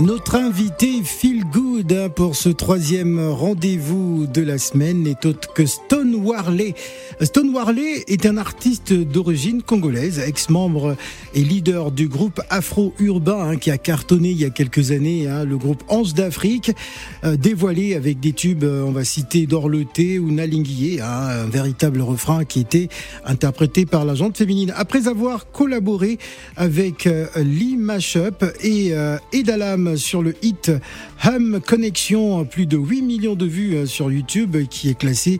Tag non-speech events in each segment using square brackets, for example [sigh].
Notre invité Feel Good hein, pour ce troisième rendez-vous de la semaine n'est autre que Stone Warley. Stone Warley est un artiste d'origine congolaise, ex-membre et leader du groupe afro-urbain hein, qui a cartonné il y a quelques années, hein, le groupe Anse d'Afrique, euh, dévoilé avec des tubes, euh, on va citer Dorloté ou Nalinguié, un véritable refrain qui était interprété par la jante féminine. Après avoir collaboré avec euh, Lee Mashup et Edalam sur le hit Hum Connection, plus de 8 millions de vues sur YouTube, qui est classé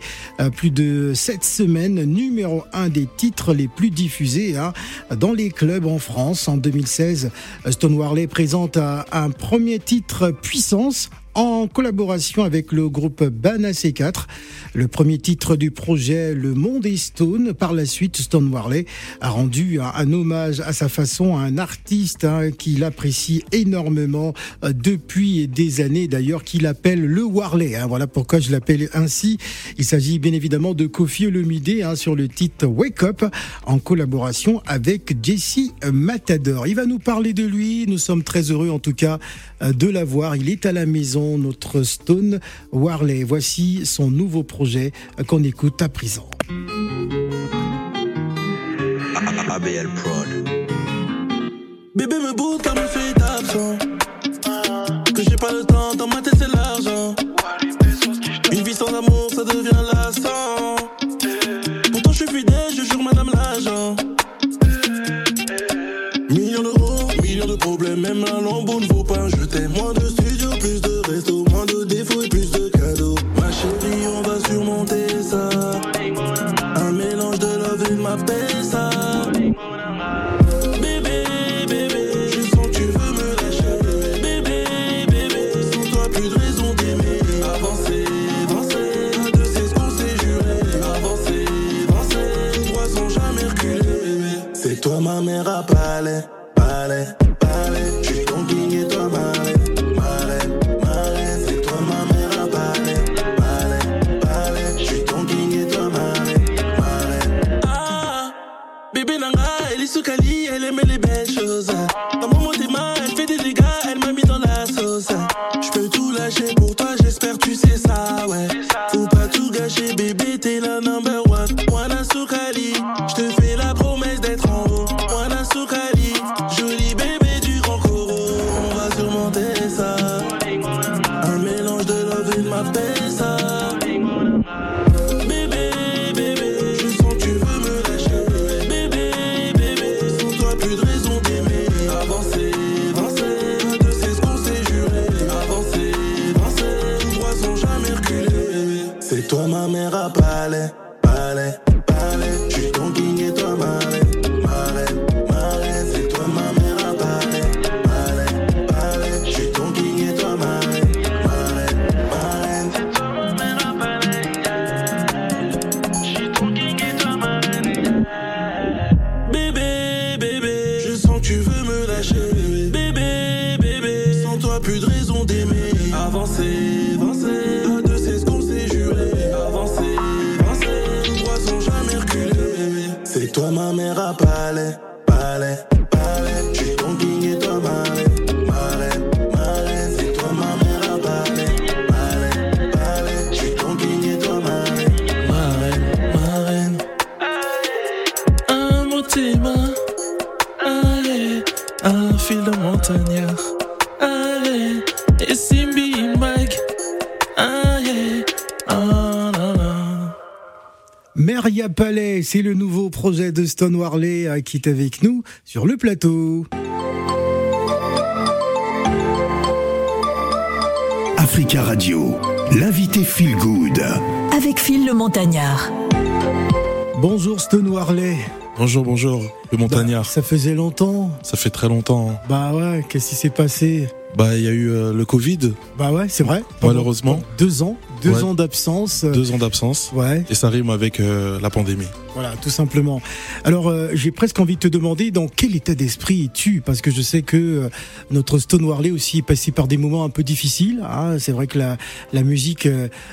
plus de 7 semaines numéro 1 des titres les plus diffusés hein, dans les clubs en France. En 2016, Stone Warley présente un premier titre Puissance en collaboration avec le groupe Bana C4. Le premier titre du projet Le Monde est Stone. Par la suite, Stone Warley a rendu un, hommage à sa façon à un artiste hein, qu'il apprécie énormément euh, depuis des années d'ailleurs, qu'il appelle le Warley. Hein. Voilà pourquoi je l'appelle ainsi. Il s'agit bien évidemment de Kofi Olomide hein, sur le titre Wake Up en collaboration avec Jesse Matador. Il va nous parler de lui. Nous sommes très heureux en tout cas de l'avoir. Il est à la maison, notre Stone Warley. Voici son nouveau projet euh, qu'on écoute à présent. ABL Prod. Bébé me bouge comme je suis absent. Que j'ai pas le temps, love et un fil de montagnard, allez, et Simbi Mike, allez, ah là là. Meria Palais, c'est le nouveau projet de Stone Warley euh, qui est avec nous sur le plateau. Africa Radio, l'invité Feel Good. Avec Phil le Montagnard. Bonjour Stone Warley. Bonjour, bonjour, le montagnard. Ça faisait longtemps. Ça fait très longtemps. Bah ouais, qu'est-ce qui s'est passé? Bah, il y a eu euh, le Covid. Bah ouais, c'est vrai. Malheureusement. pendant Deux ans, deux Ouais. ans d'absence. Deux ans d'absence. Ouais, Et ça rime avec euh, la pandémie. voilà, tout simplement. Alors, euh, j'ai presque envie de te demander dans quel état d'esprit es-tu? Parce que je sais que notre Stone Warley aussi est passé par des moments un peu difficiles. hein. C'est vrai que la, la musique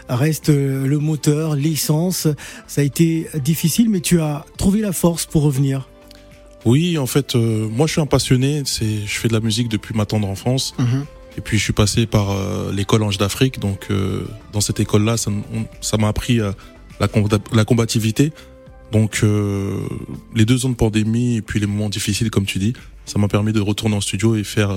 reste le moteur, l'essence. Ça a été difficile, mais tu as trouvé la force pour revenir. Oui, en fait, euh, moi je suis un passionné. C'est, je fais de la musique depuis ma tendre enfance. Et puis je suis passé par euh, l'école Ange d'Afrique. Donc euh, dans cette école-là, ça, m- on- ça m'a appris euh, la, la combativité. Donc euh, les deux ans de pandémie et puis les moments difficiles, comme tu dis, ça m'a permis de retourner en studio et faire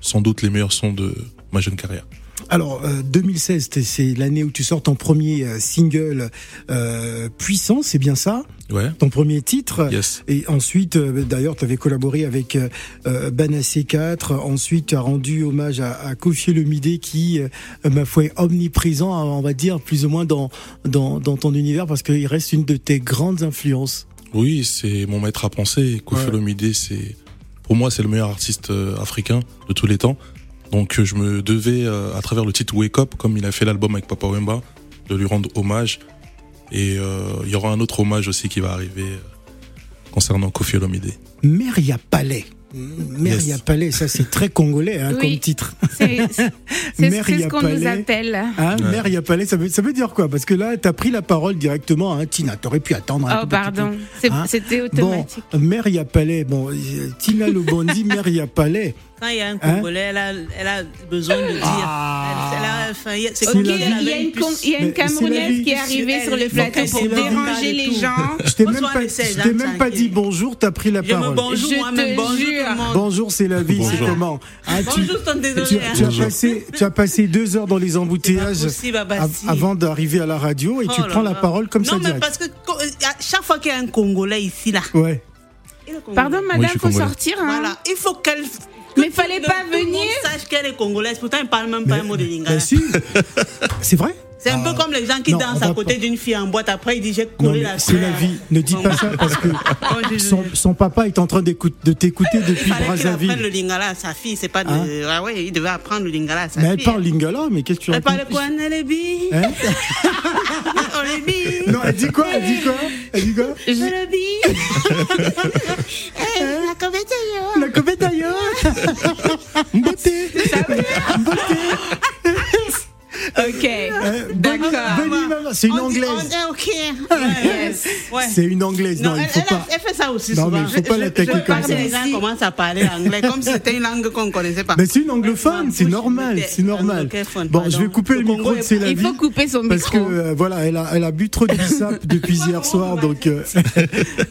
sans doute les meilleurs sons de ma jeune carrière. Alors, euh, 2016, c'est- c'est l'année où tu sors ton premier euh, single euh, puissant, c'est bien ça? Ouais. Ton premier titre? Yes. Et ensuite, euh, d'ailleurs, tu avais collaboré avec euh, euh, Banassé 4. Ensuite, tu as rendu hommage à, à Kofi qui, euh, ma foi, est omniprésent, hein, on va dire, plus ou moins dans, dans, dans ton univers parce qu'il reste une de tes grandes influences. Oui, c'est mon maître à penser. Kofi Ouais. C'est pour moi c'est le meilleur artiste euh, africain de tous les temps. Donc euh, je me devais, euh, à travers le titre Wake Up, comme il a fait l'album avec Papa Wemba, de lui rendre hommage. Et euh, il y aura un autre hommage aussi qui va arriver euh, concernant Kofi Olomide. Meria Palais. Meria Yes. Palais, ça c'est très congolais hein, Oui. comme titre. C'est [laughs] ce qu'on nous appelle. Hein, Ouais. Mère Yapalais, ça veut, ça veut dire quoi? Parce que là, t'as pris la parole directement. Hein, Tina, t'aurais pu attendre un Oh, tout petit pardon. C'est- Hein? C'était peu. Bon, automatique. Mère Yapalais, bon, Tina Lobondi, [laughs] Mère Yapalais. Quand il y a un Hein? Congolais, elle, a, elle a besoin de dire. Ah. Elle- elle a- enfin, il y a- c'est C'est comme Ok, la si vie. elle il y a une, il y a une Camerounaise vie. qui est arrivée Elle- sur le plateau pour déranger les gens. Je t'ai même pas, je t'ai hein, même pas dit bonjour, t'as pris la Je me parole. bonjour Je moi-même. te Bonjour jure. Bonjour, c'est la vie, c'est comment Hein, tu, Bonjour, tonton, tu, désolé. tu as hein. passé, tu as passé deux heures dans les embouteillages possible, avant d'arriver à la radio et tu Oh là prends la parole comme ça Non, mais parce que chaque fois qu'il y a un Congolais ici, là. Ouais. Pardon, madame, suis faut sortir. Hein. Voilà, il faut qu'elle. Mais que fallait pas le- tout le monde venir. sache qu'elle est congolaise. Pourtant, elle parle même pas un mot de lingala. Bah, si. [laughs] C'est vrai? C'est un Ah. peu comme les gens qui Non, dansent à côté d'une fille en boîte. Après, ils disent j'ai Non, collé mais la c'est la vie. Ne dis pas ça [laughs] parce que son, son papa est en train de t'écouter depuis Il fallait qu'il apprenne Brazzaville. le lingala à sa fille. C'est pas de. Hein Ah ouais, il devait apprendre le lingala à sa Mais fille. elle parle lingala, mais qu'est-ce que tu Elle parle racontes? quoi, Nelebi Hein? [laughs] Oh. Non, elle dit quoi? Elle dit quoi? Elle dit quoi? Je- Le billes. Eh, la comète comète d'ailleurs [laughs] Beauté Beauté [laughs] Ok. Euh, D'accord. C'est une anglaise. C'est une anglaise. Non, Non, il elle, faut elle pas. a, elle fait ça aussi Non, souvent. mais il faut pas Je- l'attaquer comme parle ça. Les gens commencent à parler anglais comme si c'était une langue qu'on ne connaissait pas. Mais c'est une anglophone, c'est normal, c'est normal. Bon, je vais couper le micro de la Il faut couper son Parce que micro. euh, voilà, elle a, elle a bu trop de bissap [laughs] depuis hier soir, donc euh, [laughs]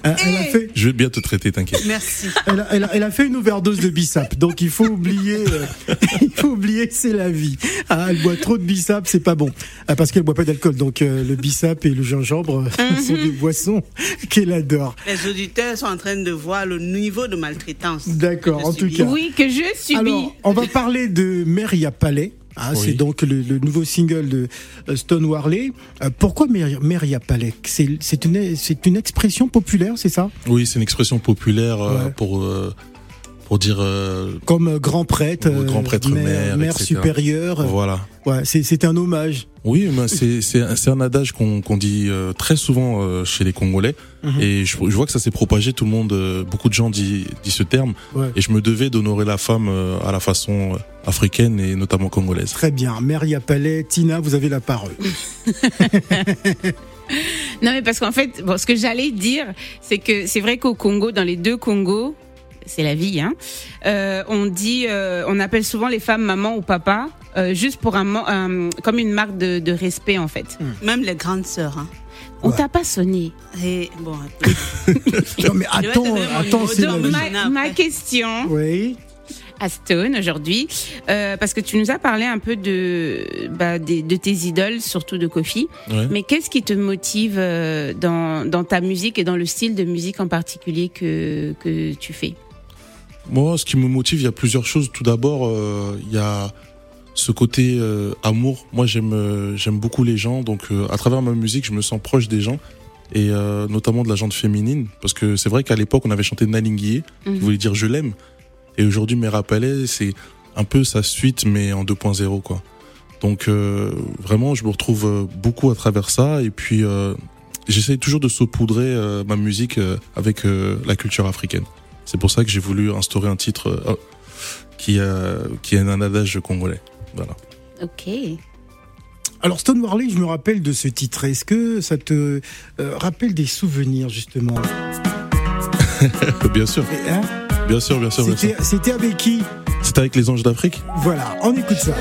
elle, a fait, Je vais bien te traiter, t'inquiète. Merci. elle, a, elle a- elle a fait une overdose de bissap, donc il faut oublier, euh, [laughs] il faut oublier, c'est la vie. Ah, elle boit trop de bissap, c'est pas bon, Ah, parce qu'elle boit pas d'alcool, donc euh, le bissap et le gingembre [laughs] sont des boissons qu'elle adore. Les auditeurs sont en train de voir le niveau de maltraitance. D'accord, en subis. tout cas. Oui, que je subis. Alors, on va parler de Meria Palais. Ah, Oui. C'est donc le, le nouveau single de euh, Stone Warley. Euh, pourquoi Meria, Palais C'est c'est une, c'est une expression populaire, c'est ça? Oui, c'est une expression populaire euh, Ouais. pour euh, pour dire euh, Comme euh, grand prêtre, grand prêtre, mère, mère, etc. supérieure. voilà. Ouais, c'est c'est un hommage. Oui, mais c'est c'est un- c'est un adage qu'on qu'on dit euh, très souvent euh, chez les Congolais Mhm. et je, je vois que ça s'est propagé. Tout le monde, euh, beaucoup de gens dit dit ce terme Ouais. et je me devais d'honorer la femme euh, à la façon euh, africaine et notamment congolaise. Très bien. Meria Palais, Tina, vous avez la parole. [laughs] Non, mais parce qu'en fait, bon, ce que j'allais dire, c'est que c'est vrai qu'au Congo, dans les deux Congos, c'est la vie, hein. euh, on dit, euh, on appelle souvent les femmes maman ou papa, euh, juste pour un, comme une marque de, de respect en fait. Même les grandes sœurs. Hein. On Ouais. t'a pas sonné. Et bon, [laughs] Non mais attends, attends, c'est. Ma, ma question Oui. à Stone aujourd'hui, euh, parce que tu nous as parlé un peu de, bah, de tes idoles, surtout de Kofi. Ouais. Mais qu'est-ce qui te motive euh, dans, dans ta musique et dans le style de musique en particulier que, que tu fais? Moi, ce qui me motive, il y a plusieurs choses. Tout d'abord, euh, il y a ce côté euh, amour. Moi, j'aime euh, j'aime beaucoup les gens, donc à travers ma musique, je me sens proche des gens et notamment de la gente féminine, parce que c'est vrai qu'à l'époque, on avait chanté Nalinguié, qui Mhm. voulait dire je l'aime, et aujourd'hui, mes rappelés, c'est un peu sa suite, mais en 2.0 quoi. Donc euh, vraiment, je me retrouve beaucoup à travers ça. Et puis, euh, j'essaye toujours de saupoudrer euh, ma musique avec la culture africaine. C'est pour ça que j'ai voulu instaurer un titre euh, qui, a, qui est un adage congolais. Voilà. Ok. Alors Stone Warley, je me rappelle de ce titre. Est-ce que ça te euh, rappelle des souvenirs justement? [laughs] Bien sûr, Et, hein? Bien sûr, bien sûr. bien sûr. C'était c'était avec qui? C'était avec les Anges d'Afrique Voilà, on écoute ça.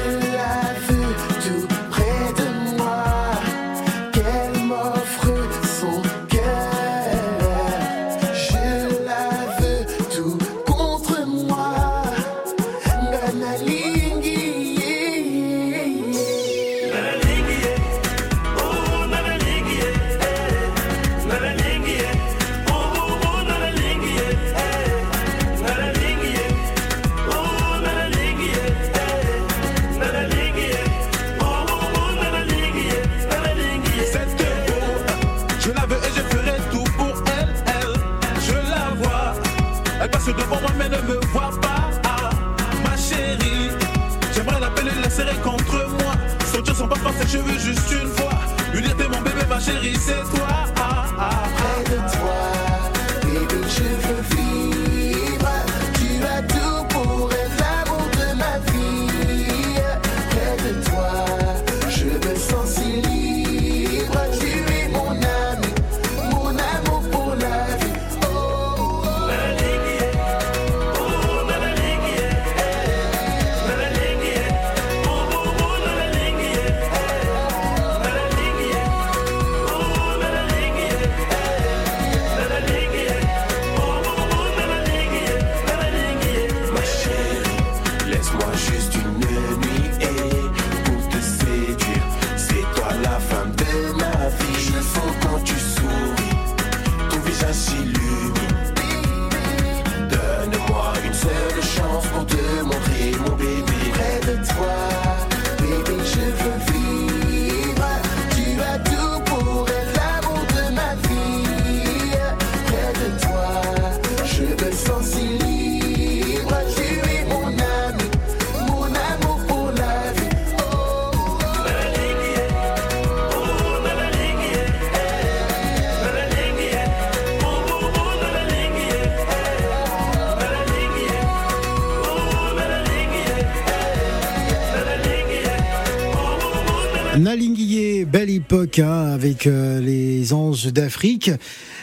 Époque hein, avec euh, les anges d'Afrique.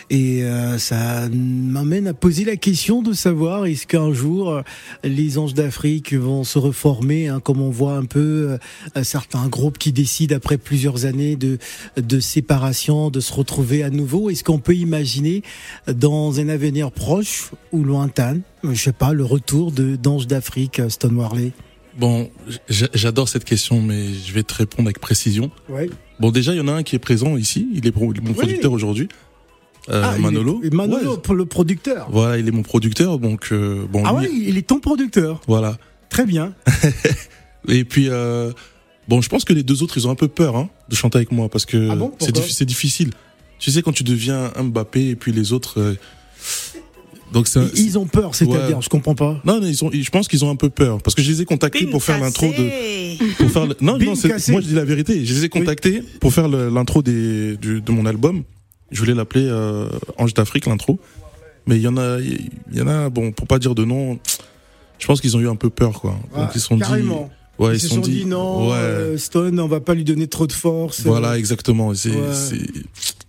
Et euh, ça m'amène à poser la question de savoir est-ce qu'un jour euh, les anges d'Afrique vont se reformer, hein, comme on voit un peu euh, certains groupes qui décident après plusieurs années de, de séparation de se retrouver à nouveau. Est-ce qu'on peut imaginer dans un avenir proche ou lointain, je sais pas, le retour de d'anges d'Afrique, euh, Stone Warley Bon, j'adore cette question, mais je vais te répondre avec précision. Ouais. Bon, déjà, il y en a un qui est présent ici. Il est mon producteur aujourd'hui. Euh, Ah, est- Manolo. Manolo, Ouais. pour le producteur. Voilà, il est mon producteur, donc euh, bon. Ah ouais, il est ton producteur. Voilà. Très bien. [laughs] Et puis euh, bon, je pense que les deux autres, ils ont un peu peur hein, de chanter avec moi parce que Ah bon c'est difficile. Tu sais quand tu deviens un Mbappé et puis les autres. Euh, donc c'est. un- Ils ont peur, c'est-à-dire, Ouais. je comprends pas. Non, non, ils sont. Je pense qu'ils ont un peu peur parce que je les ai contactés pour faire l'intro de. Pour faire le- non, Bim non, moi je dis la vérité. Je les ai contactés pour faire l'intro des du, de mon album. Je voulais l'appeler euh, Ange d'Afrique l'intro, mais il y en a, il y en a. Bon, pour pas dire de nom, je pense qu'ils ont eu un peu peur quoi. Donc ils se sont carrément. dit. Ouais, ils se sont dit, non, Ouais. euh, Stone, on va pas lui donner trop de force. Voilà, exactement. C'est, Ouais. c'est-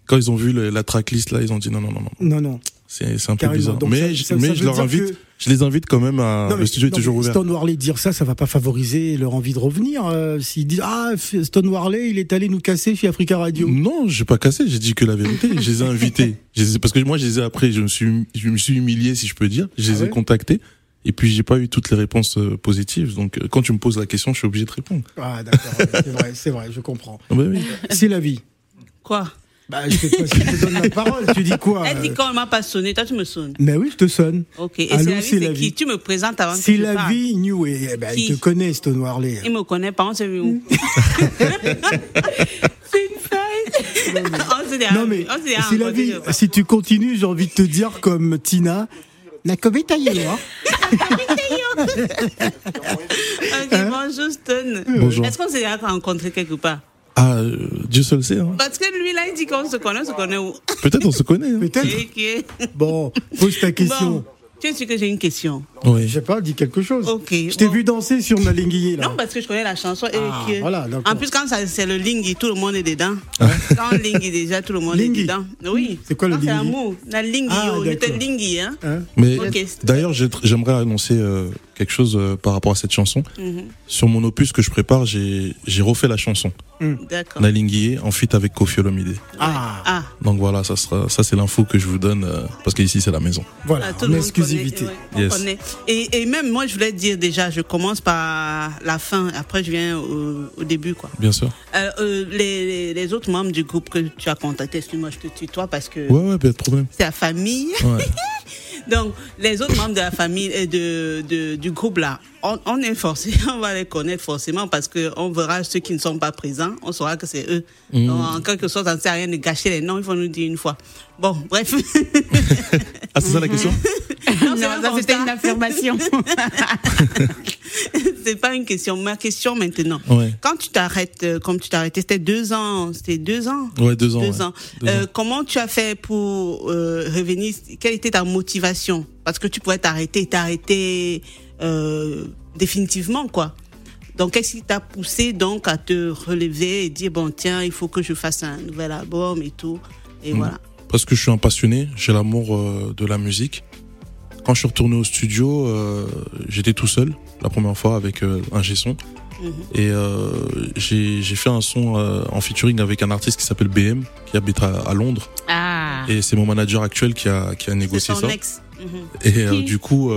Quand ils ont vu le- la tracklist là, ils ont dit non, non, non, non. Non, non, C'est, c'est un peu carrément. bizarre. Donc mais ça- mais ça je leur invite, que- je les invite quand même à. Non, mais- le studio est non, toujours mais ouvert. Stone Warley dire ça, ça va pas favoriser leur envie de revenir. euh, S'ils disent ah Stone Warley, il est allé nous casser chez Africa Radio. Non, j'ai pas cassé. J'ai dit que la vérité. je les ai invités. [laughs] Je les ai- parce que moi, je les ai après. Je me suis, je me suis humilié, si je peux dire. Je les Ah ai contactés. Et puis j'ai pas eu toutes les réponses euh, positives. Donc euh, quand tu me poses la question, je suis obligé de répondre. Ah d'accord, c'est vrai, c'est vrai, je comprends. Ah bah oui. C'est la vie. Quoi? Bah, je sais pas si je te donne la parole. Tu dis quoi Elle dit euh quand m'a pas sonné, toi tu me sonnes. Mais oui, je te sonne. Ok. Et Allô, c'est la vie, qui Tu me présentes avant que C'est je la parle. vie, New Way. Eh ben, il te connaît, Stone Warley. Il me connaît pas, on s'est vu où [laughs] C'est une faille. On s'est dit, Non mais c'est la vie. Si tu continues, j'ai envie de te dire comme Tina. Nakobeta yo, hein. [laughs] Ok, bonjour Stone. Bonjour. Est-ce qu'on s'est déjà rencontré quelque part? Ah, Dieu seul sait. Hein. Parce que lui, là, il dit qu'on se connaît, on se connaît où? Peut-être on se connaît. Hein. Peut-être. Ok. Bon, pose ta question. Bon, tu es sûr que j'ai une question? Oui. Je sais pas, dis quelque chose. Ok. Je t'ai bon. vu danser sur Nalinguié, là. Non, parce que je connais la chanson. et Ah, que- voilà, d'accord. en plus, quand ça- c'est le Lingui, tout le monde est dedans. Quand Lingui, déjà, tout le monde Lingui. est dedans. Oui. C'est quoi le Non, C'est Lingui amour. La Lingui, Ah, oh, je te. Lingui, hein. Hein? Mais Ok. d'ailleurs, j'ai- j'aimerais annoncer euh, quelque chose euh, par rapport à cette chanson. Mhm. Sur mon opus que je prépare, j'ai j'ai refait la chanson. D'accord. Nalinguié en feat avec Kofi Olomide. Ah, Ah, Donc voilà, ça sera ça c'est l'info que je vous donne euh, parce qu'ici c'est la maison. voilà, ah, en exclusivité. connaît, ouais, on Yes. Et, et même moi, je voulais dire déjà, je commence par la fin, après je viens au, au début, quoi. Bien sûr. Euh, euh, les, les, les autres membres du groupe que tu as contacté, excuse-moi, je te tutoie parce que Ouais ouais, pas de problème. c'est la famille. Ouais. [laughs] Donc, les autres membres de la famille et de, de- du groupe là, on, on est forcé, [laughs] on va les connaître forcément parce que on verra ceux qui ne sont pas présents, on saura que c'est eux. Mm. Donc, en quelque sorte, ça ne sert à rien de gâcher les noms, il faut nous dire une fois. Bon, bref. Ah c'est ça la question? [laughs] Non, c'est un ça c'était une affirmation. [laughs] [laughs] c'est pas une question. Ma question maintenant. Ouais. Quand tu t'arrêtes, euh, comme tu arrêté, c'était deux ans, c'était deux ans? Ouais deux ans. Deux ouais. ans. Deux Euh, ans. comment tu as fait pour euh, revenir? Quelle était ta motivation? Parce que tu pourrais t'arrêter, t'arrêter euh, définitivement, quoi. Donc, qu'est-ce qui t'a poussé donc à te relever et dire bon tiens, il faut que je fasse un nouvel album et tout? Et Mm. voilà. Parce que je suis un passionné, j'ai l'amour de la musique. Quand je suis retourné au studio, j'étais tout seul la première fois avec euh, un G-son. Mhm. Et euh, j'ai fait un son euh, en featuring avec un artiste qui s'appelle BM, qui habite à, à Londres. Ah. Et c'est mon manager actuel qui a, qui a négocié ça. ex. Mhm. Et du coup,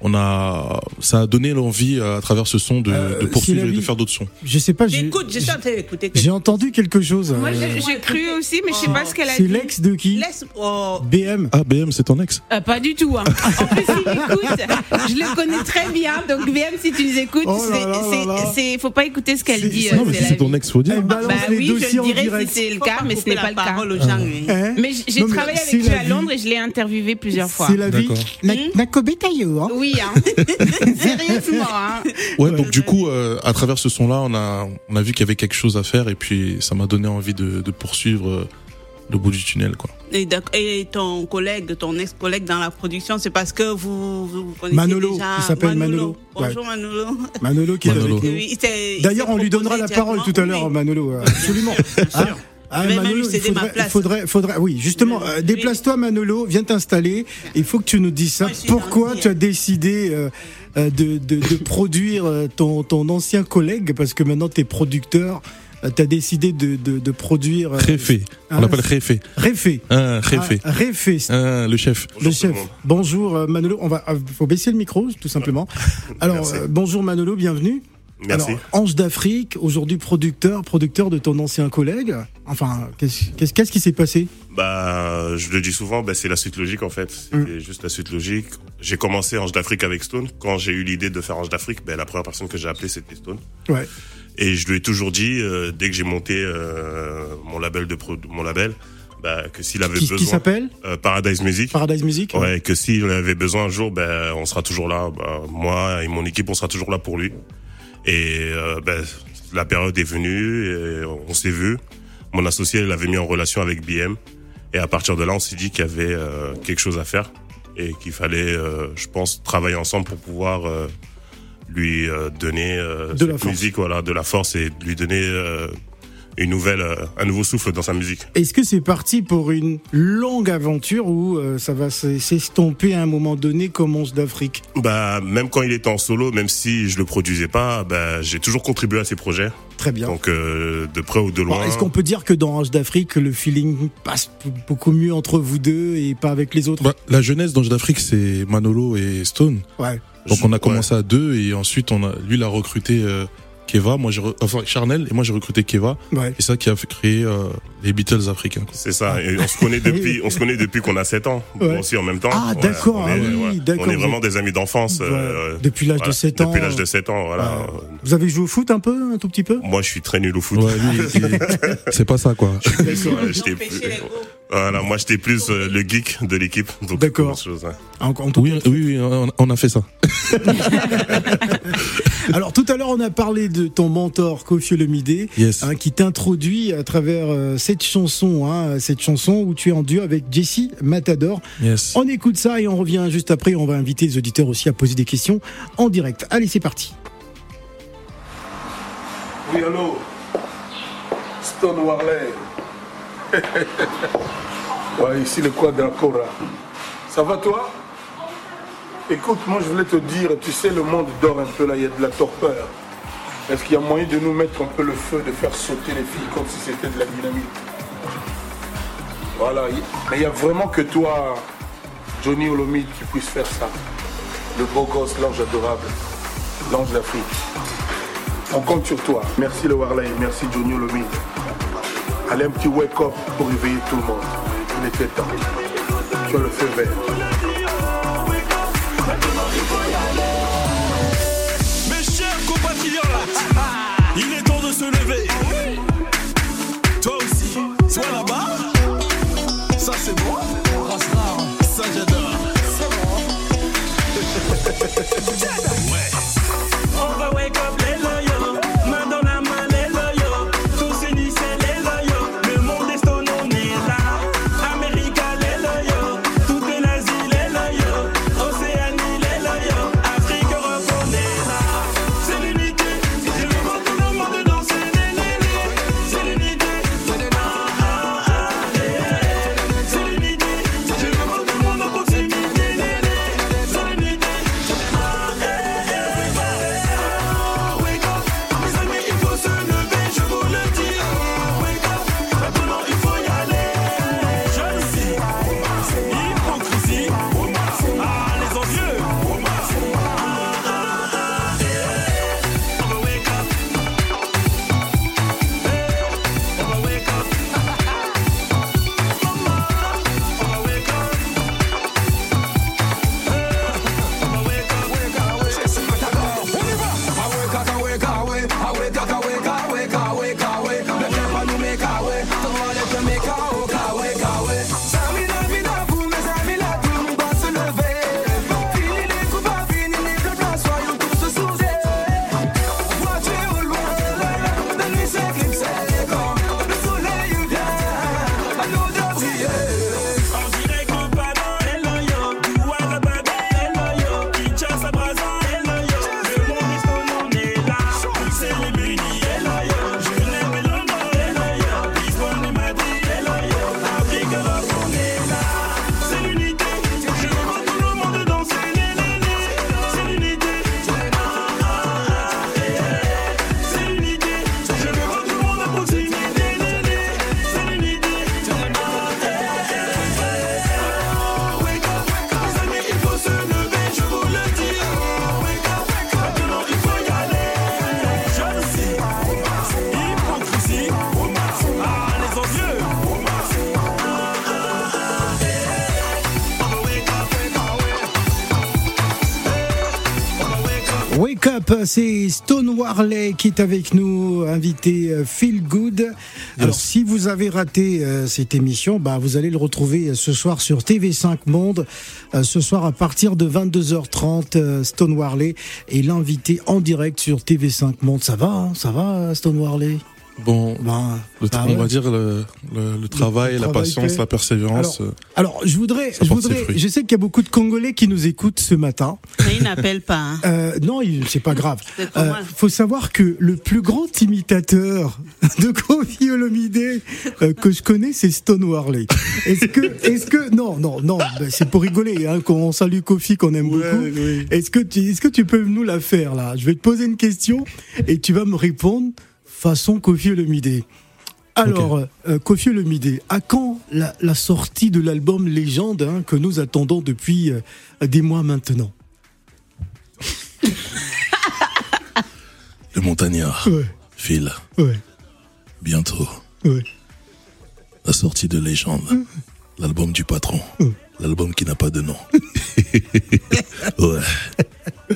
on a, ça a donné l'envie euh, à travers ce son de, Euh, de poursuivre et de faire d'autres sons. Je sais pas, j'ai J'écoute, j'ai entendu quelque chose. Moi, j'ai cru aussi, mais je sais pas ce qu'elle a C'est dit. l'ex de qui oh, BM. Ah, BM, c'est ton ex Euh, pas du tout. Hein. En plus, il écoute. Je le connais très bien. Donc, BM, si tu nous écoutes, Oh c'est- c'est- c'est- faut pas écouter ce qu'elle C'est- dit. c'est- euh, Non, mais c'est si c'est ton ex, faut dire. Bah les oui, je le dirais si c'est le cas, mais ce n'est la pas le cas. parole aux gens. Mais j'ai travaillé c'est avec lui à. Londres et je l'ai interviewé plusieurs fois. C'est la vie. Hmm Nakobe Tayo, hein Oui, hein. [laughs] Sérieusement, hein. Ouais, donc du coup, euh, à travers ce son-là, on a, on a vu qu'il y avait quelque chose à faire et puis ça m'a donné envie de, de poursuivre euh, le bout du tunnel, quoi. Et, ton collègue, ton ex-collègue dans la production, c'est parce que vous vous, vous connaissez Manolo, déjà il s'appelle Manolo. Bonjour Manolo. Manolo qui est Manolo. avec nous. D'ailleurs, on lui donnera la parole tout à l'heure. Manolo. euh, [laughs] Absolument. Hein Ah, Même Manolo, lui ma faudrait, place. faudrait, faudrait- oui, justement, Oui. euh, déplace-toi, Manolo, viens t'installer. Il faut que tu nous dises ça. Moi, Pourquoi tu as décidé euh, euh, de, de, de [laughs] produire euh, ton, ton ancien collègue, parce que maintenant tu es producteur, tu as décidé de, de, de produire. euh, Réfé. On Ah, l'appelle Réfé. Réfé. Réfé. Ah, Réfé. Le chef. Le chef. Bonjour euh, Manolo. On va, euh, faut baisser le micro, tout simplement. [laughs] Alors, euh, bonjour Manolo, bienvenue. Merci. Alors, Ange d'Afrique, aujourd'hui producteur, producteur de ton ancien collègue. Enfin, qu'est-ce qu'est-ce- qu'est-ce qui s'est passé? Bah, je le dis souvent, bah, c'est la suite logique en fait. C'était juste la suite logique. J'ai commencé Ange d'Afrique avec Stone. Quand j'ai eu l'idée de faire Ange d'Afrique, bah, la première personne que j'ai appelée c'était Stone. Ouais. Et je lui ai toujours dit, euh, dès que j'ai monté euh, mon label de pro- mon label, bah, que s'il avait Qui, qui besoin, s'appelle? Euh, Paradise Music. Paradise Music Ouais, que s'il avait besoin un jour, ben, on sera toujours là. Ben, moi et mon équipe, on sera toujours là pour lui. Et euh, ben, la période est venue, et on s'est vu. Mon associé l'avait mis en relation avec BM. Et à partir de là, on s'est dit qu'il y avait euh, quelque chose à faire et qu'il fallait, euh, je pense, travailler ensemble pour pouvoir euh, lui euh, donner euh, De la force. musique, voilà, de la force et lui donner euh, une nouvelle, euh, un nouveau souffle dans sa musique. Est-ce que c'est parti pour une longue aventure ou euh, ça va s'estomper à un moment donné comme Once d'Afrique? Bah, même quand il était en solo, même si je le produisais pas, bah, j'ai toujours contribué à ses projets. Très bien. Donc, euh, de près ou de Bon, loin. Est-ce qu'on peut dire que dans Ange d'Afrique, le feeling passe beaucoup mieux entre vous deux et pas avec les autres? Bah, la jeunesse d'Ange d'Afrique, c'est Manolo et Stone. Ouais. Donc on a Ouais. commencé à deux et ensuite on a, lui il a recruté euh, Keva, moi j'ai re- enfin Charnel et moi j'ai recruté Keva Ouais. et c'est ça qui a fait créer euh, les Beatles africains. C'est ça. Et on se connaît [laughs] depuis, on se connaît depuis qu'on a 7 ans. Ouais. Moi aussi en même temps. Ah, Ouais, d'accord, on est- ah oui. On est vraiment des amis d'enfance. Ouais. euh, Depuis l'âge de voilà. 7 ans. Depuis l'âge de 7 ans, voilà. Ouais. Vous avez joué au foot un peu, un tout petit peu? Moi, je suis très nul au foot. [laughs] C'est pas ça quoi. J'étais-. Voilà, moi j'étais plus euh, le geek de l'équipe. D'accord. hein. Oui, oui, oui, on, on a fait ça. [laughs] Alors tout à l'heure on a parlé de ton mentor Kofi Olomide Yes. hein, qui t'introduit à travers euh, cette chanson, hein, cette chanson où tu es en duo avec Jessie Matador. Yes. On écoute ça et on revient juste après. On va inviter les auditeurs aussi à poser des questions en direct. Allez c'est parti. Oui, allô Stone Warley. [laughs] ouais, ici le Quadracora. Ça va toi? Écoute, moi je voulais te dire, tu sais, le monde dort un peu là, il y a de la torpeur. Est-ce qu'il y a moyen de nous mettre un peu le feu, de faire sauter les filles comme si c'était de la dynamite? Voilà, mais il n'y a vraiment que toi, Johnny Olomide, qui puisse faire ça. Le beau gosse, l'ange adorable, l'ange d'Afrique. On compte sur toi. Merci le Warley, merci Johnny Olomide. Allez, un petit wake-up pour réveiller tout le monde. Il était temps. Tu as le feu vert. Ça c'est bon. Ça j'adore. [laughs] Ouais. C'est Stone Warley qui est avec nous, invité euh, Feel Good. Alors si vous avez raté euh, cette émission, bah, vous allez le retrouver euh, ce soir sur TV5 Monde. Euh, ce soir à partir de 22h30, euh, Stone Warley est l'invité en direct sur TV5 Monde. Ça va, hein? Ça va Stone Warley? Bon, Ben, le bah on ouais. va dire le, le, le travail, le la travail patience, fait. la persévérance. Alors, euh, Alors, je voudrais, je voudrais, je sais qu'il y a beaucoup de Congolais qui nous écoutent ce matin. Mais il n'appelle pas. hein. Euh, non, il- c'est pas grave. [laughs] Pas Euh, faut savoir que le plus grand imitateur [laughs] de Kofi Olomide euh, que je connais, c'est Stone Warley. Est-ce que, est-ce que, non, non, non, ben, c'est pour rigoler, hein, qu'on salue Kofi, qu'on aime Ouais, beaucoup. oui. Est-ce que tu, est-ce que tu peux nous la faire là? Je vais te poser une question et tu vas me répondre façon Kofi Olomide. Alors, euh, Kofi Olomide, à quand la, la sortie de l'album Légende hein, que nous attendons depuis euh, des mois maintenant Le montagnard, Ouais, Phil, ouais, bientôt, ouais. la sortie de Légende, l'album du patron, l'album qui n'a pas de nom. [laughs] ouais. [laughs]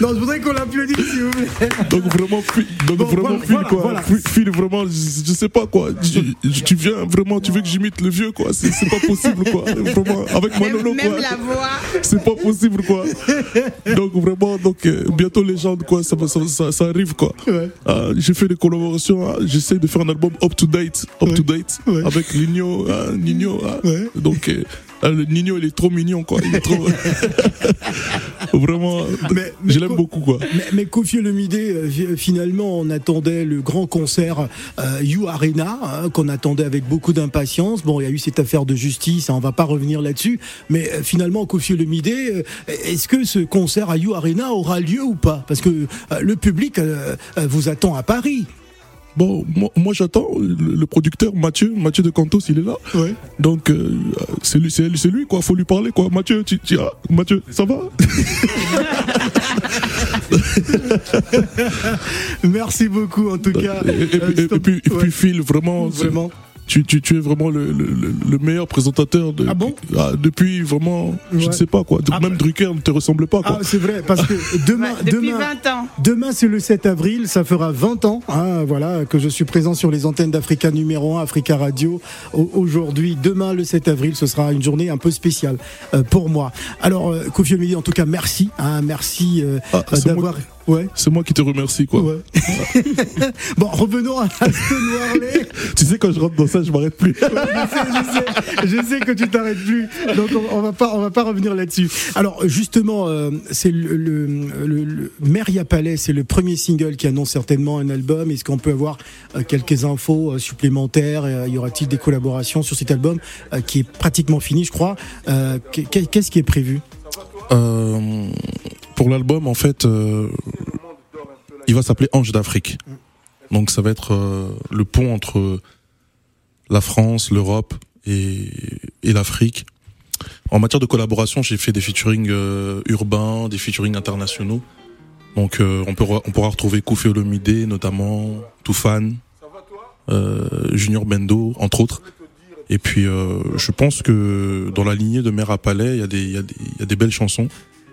non, je voudrais qu'on l'applaudisse, s'il vous plaît. Donc vraiment, Phil- donc Bon, vraiment, voilà, quoi. voilà. Vraiment, je, je sais pas quoi. Tu, tu viens vraiment, tu veux que j'imite le vieux, quoi. C'est c'est pas possible, quoi. Vraiment, avec Manolo, Même, même quoi. la voix. C'est pas possible, quoi. Donc vraiment, donc euh, bientôt légende, quoi. Ça, va- ça, ça, ça arrive, quoi. Ouais. Ah, J'ai fait des collaborations. ah, J'essaie de faire un album up to date, up to date, Ouais. avec Nino, ah, Nino. ah. Ouais. Donc euh, ah, le Nino, il est trop mignon, quoi. Il est trop. [laughs] vraiment, Mais- mais je l'aime beaucoup, quoi. Mais, mais Kofi euh, fi- finalement, on attendait le grand concert euh, You Arena, hein, qu'on attendait avec beaucoup d'impatience. Bon, il y a eu cette affaire de justice, hein, on va pas revenir là-dessus. Mais euh, finalement, Kofi Olomide, euh, est-ce que ce concert à You Arena aura lieu ou pas? Parce que euh, le public euh, euh, vous attend à Paris. Bon, moi, moi, j'attends le, producteur Mathieu, Mathieu de Cantos, il est là. Ouais. Donc euh, c'est lui, c'est c'est lui quoi. Faut lui parler quoi. Mathieu, tu, tu- ah, Mathieu, ça va? [laughs] Merci beaucoup, en tout cas. et, et- Euh, et- puis, Ouais. puis Phil, vraiment, Vraiment. Tu, tu, tu es vraiment le, le, le- le meilleur présentateur de. Ah bon ah, Depuis vraiment, je ne sais pas quoi. Ah Même bah- Drucker ne te ressemble pas quoi. Ah, c'est vrai, parce que [laughs] demain, Ouais, demain, 20 ans. Demain, c'est le 7 avril, ça fera 20 ans hein, voilà, que je suis présent sur les antennes d'Africa numéro 1, Africa Radio. Au- Aujourd'hui, demain, le 7 avril, ce sera une journée un peu spéciale euh, pour moi. Alors, euh, Kofi en tout cas, merci. hein, merci euh, Ah, d'avoir... Ouais. C'est moi qui te remercie quoi. Ouais. [laughs] bon, revenons à Warley. [laughs] Tu sais quand je rentre dans ça, je m'arrête plus. je, sais, je, sais, je sais que tu t'arrêtes plus, donc on, on va pas, on va pas revenir là-dessus. Alors justement, euh, c'est le, le, le, le Meria Palais, c'est le premier single qui annonce certainement un album. Est-ce qu'on peut avoir euh, quelques infos euh, supplémentaires? Euh, Y aura-t-il des collaborations sur cet album euh, qui est pratiquement fini, je crois? Euh, qu'est- Qu'est-ce qui est prévu? Euh, pour l'album, en fait, euh, il va s'appeler Ange d'Afrique. Donc ça va être euh, le pont entre la France, l'Europe et, et l'Afrique. En matière de collaboration, j'ai fait des featuring euh, urbains, des featuring internationaux. Donc euh, on, peut, on pourra retrouver Kofi Olomide, notamment Toufan, euh, Junior Bendo, entre autres. Et puis euh, je pense que dans la lignée de Mère à Palais, il y, y, y a des belles chansons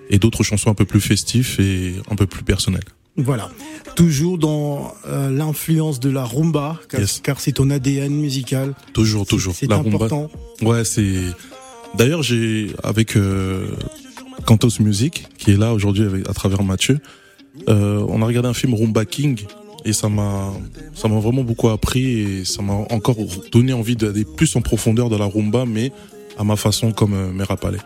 et d'autres chansons un peu plus festives et un peu plus personnelles. Voilà. Toujours dans euh, l'influence de la rumba, car, Yes. c'est ton ADN musical. Toujours, toujours. C'est La rumba. important. Ouais, c'est. D'ailleurs, j'ai avec euh, Cantos Music qui est là aujourd'hui à travers Mathieu. euh, on a regardé un film Rumba King et ça m'a ça m'a vraiment beaucoup appris et ça m'a encore donné envie d'aller plus en profondeur dans la rumba, mais à ma façon comme euh, Mera Palais.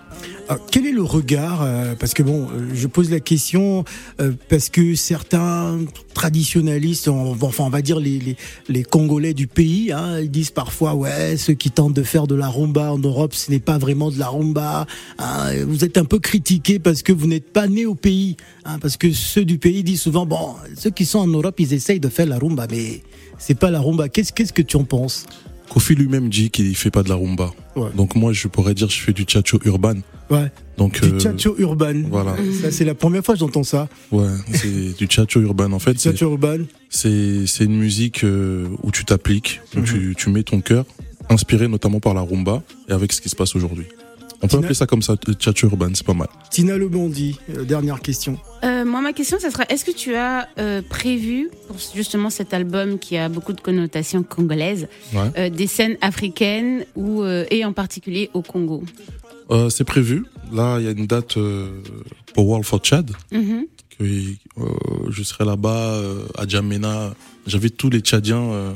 Ah, quel est le regard euh, Parce que bon, euh, je pose la question euh, parce que certains traditionnalistes, on, enfin on va dire les, les, les Congolais du pays, hein, ils disent parfois ouais, ceux qui tentent de faire de la rumba en Europe, ce n'est pas vraiment de la rumba. hein. vous êtes un peu critiqués parce que vous n'êtes pas né au pays, hein, parce que ceux du pays disent souvent bon, ceux qui sont en Europe, ils essayent de faire la rumba, mais c'est pas la rumba. Qu'est-ce qu'est-ce que tu en penses? Kofi lui-même dit qu'il fait pas de la rumba. Ouais. Donc moi, je pourrais dire je fais du chacho urban. Ouais. Donc Du euh, chacho urban. voilà. Ça c'est la première fois que j'entends ça. Ouais, c'est [laughs] du chacho urban. En fait, urban. C'est c'est une musique euh, où tu t'appliques, où Mhm. tu, tu mets ton cœur, inspiré notamment par la rumba et avec ce qui se passe aujourd'hui. On peut Tina- appeler ça comme ça, le tchatcho urban, c'est pas mal. Tina Lebondi, euh, dernière question. Euh, moi, ma question, ça sera est-ce que tu as euh, prévu pour justement cet album qui a beaucoup de connotations congolaises, Ouais. euh, des scènes africaines ou euh, et en particulier au Congo? Euh, c'est prévu. Là, il y a une date euh, pour World for Chad. Mhm. Que, euh, je serai là-bas euh, à Djamena. J'invite tous les Tchadiens euh,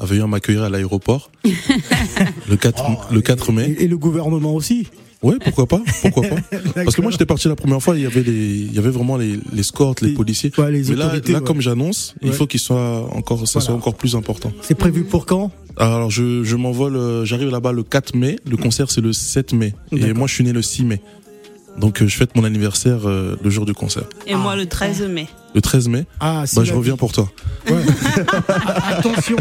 à venir m'accueillir à l'aéroport [laughs] le 4 le 4 mai. Et, et le gouvernement aussi. Ouais, pourquoi pas Pourquoi pas [laughs] Parce que moi j'étais parti la première fois, il y avait les, il y avait vraiment les, les escortes, les, Les- policiers. ouais, les Mais là, là ouais. comme j'annonce, il Ouais. faut qu'il soit encore, ça Voilà. soit encore plus important. C'est prévu pour quand? Alors je, je m'envole, euh, j'arrive là-bas le 4 mai. Le concert c'est le 7 mai. Et moi je suis né le 6 mai. Donc euh, je fête mon anniversaire euh, le jour du concert. Et moi, le 13 mai. Le 13 mai, Ah, c'est bah je reviens vie. pour toi. Ouais. [laughs] Attention.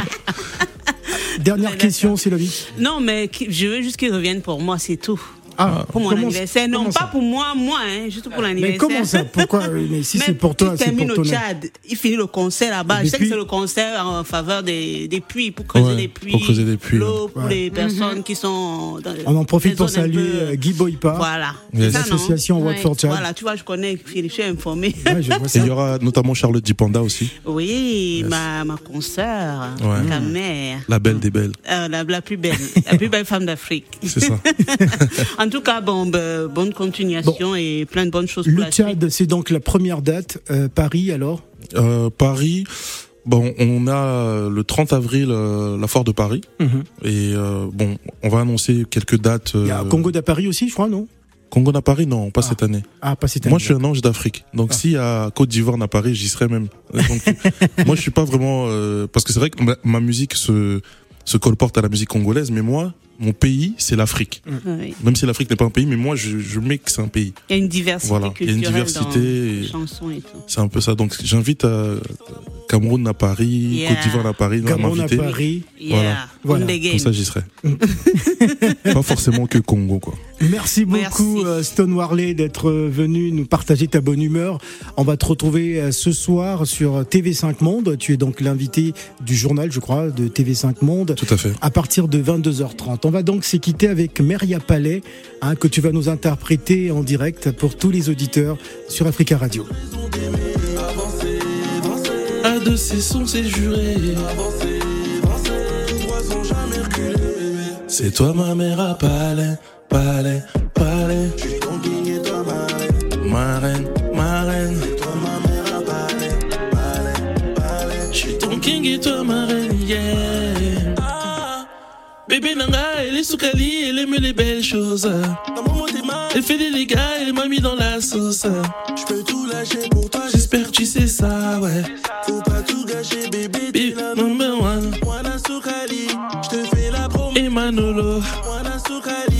Dernière question, c'est la vie. Non, mais je veux juste qu'ils reviennent pour moi, c'est tout. Ah, Pour mon anniversaire. Non, pas pour moi, moi, hein, juste pour l'anniversaire. Mais comment ça [laughs] Pourquoi Mais si c'est pour toi, il c'est termine pour au ton Tchad. Il finit le concert là-bas. Je sais que c'est le concert en faveur des, des puits, pour creuser Ouais, des puits. pour creuser des puits, L'eau pour ouais. les personnes qui sont dans On en profite pour saluer peu- euh, Guy Boypa, Voilà. Yes. L'association Ouais. Watford Child. Voilà, tu vois, je connais, je suis informé. [laughs] Et il y aura notamment Charlotte Dipanda aussi, Oui, ma, ma consoeur, Ouais. ma mère, la belle des belles. euh, la, la plus belle, la plus belle femme d'Afrique. C'est ça. [laughs] En tout cas, bon, ben, bonne continuation et plein de bonnes choses pour Le. Tchad, c'est donc la première date. Euh, Paris, alors? Euh, Paris, bon, on a le 30 avril euh, la foire de Paris. Et euh, bon, on va annoncer quelques dates. Il y a Congo d'à Paris aussi, je crois, non? Congo à Paris, non, pas cette année. Ah, pas cette Moi, année. je suis un ange d'Afrique. Donc, s'il y a Côte d'Ivoire à Paris, j'y serais même. Donc, [laughs] moi, je suis pas vraiment euh, parce que c'est vrai que ma, ma musique se se colporte à la musique congolaise, mais moi, mon pays, c'est l'Afrique. Oui. Même si l'Afrique n'est pas un pays, mais moi, je, je mets que c'est un pays. Il y a une diversité Voilà, il y a une diversité. C'est un peu ça. Donc, j'invite à Cameroun à Paris, Yeah. Côte d'Ivoire à Paris, à Cameroun à m'inviter. Paris. Yeah, Voilà. Voilà. Comme ça, j'y serai. [laughs] pas forcément que Congo, quoi. Merci beaucoup, Merci. euh, Stone Warley, d'être euh, venu nous partager ta bonne humeur. On va te retrouver euh, ce soir sur TV5 Monde. Tu es donc l'invité du journal, je crois, de TV5 Monde. Tout à fait. à partir de 22h30. On va donc s'équitter avec Meria Palais, hein, que tu vas nous interpréter en direct pour tous les auditeurs sur Africa Radio. À deux sessions, c'est juré. C'est toi ma mère à palais, palais, palais. Ma reine, ma reine. Je suis ton king et toi ma reine, yeah. Ah, Bébé Nanga, elle est sous Kali, elle aime les belles choses. Elle fait des dégâts, elle m'a mis dans la sauce. Je peux tout lâcher pour toi, j'espère que tu sais ça, ouais. Faut pas tout gâcher, bébé, t'es la number one. Wana Soukali, je te fais la promo. Et Manolo, Soukali,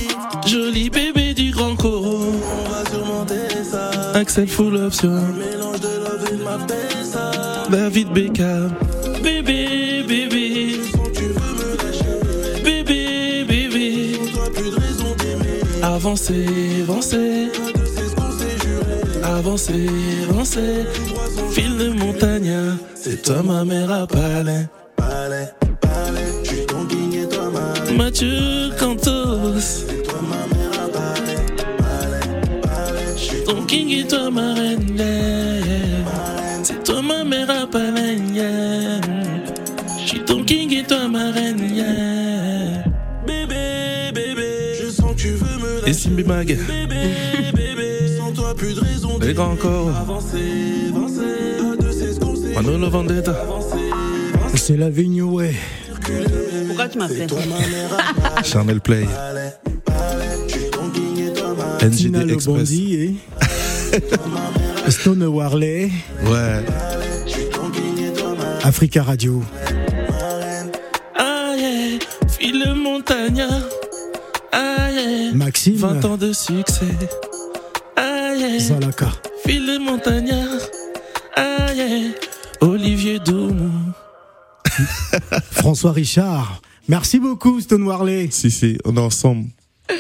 joli bébé du grand coro. On va surmonter ça. Axel full option. Mélange de love et ma ça. David Beckham, bébé, bébé. Tu veux me lâcher, bébé, bébé. Toi, plus de raison d'aimer. Avancer, avancer. Avancer, avancer. Fil de montagnard, c'est toi ma mère à palais. Palais, palais. Je suis ton king et toi ma. Mathieu Cantos. Ton king et toi ma reine. yeah. C'est toi ma mère à palais. yeah. Je suis ton king et toi ma reine. yeah. Bébé, bébé. Je sens que tu veux me lâcher. Et Simbi Mag, Bébé, bébé, sans toi plus de raison les grands corps, à deux c'est ce qu'on s'est Manolo Vendetta. C'est la Vignoé. Pourquoi tu m'appelles Charnel Play, NGD Express. Bondi et Stone Warley, Ouais. Africa Radio. Ah yeah, file montagnard. Ah yeah, Maxime 20 ans de succès. Ah yeah, Zalaka. file le montagnard. Ah yeah, Olivier Doumou. [laughs] François Richard. Merci beaucoup, Stone Warley. Si, si, on est ensemble. [laughs]